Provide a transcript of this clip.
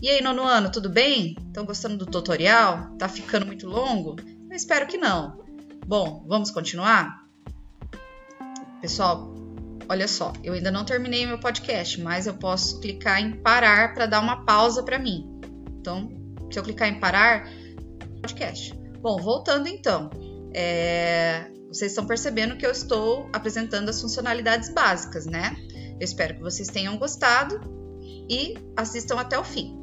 E aí, nono ano, tudo bem? Estão gostando do tutorial? Tá ficando muito longo? Eu espero que não. Bom, vamos continuar? Pessoal, olha só, eu ainda não terminei meu podcast, mas eu posso clicar em parar para dar uma pausa para mim. Então, se eu clicar em parar, podcast. Bom, voltando então. É, vocês estão percebendo que eu estou apresentando as funcionalidades básicas, né? Eu espero que vocês tenham gostado e assistam até o fim.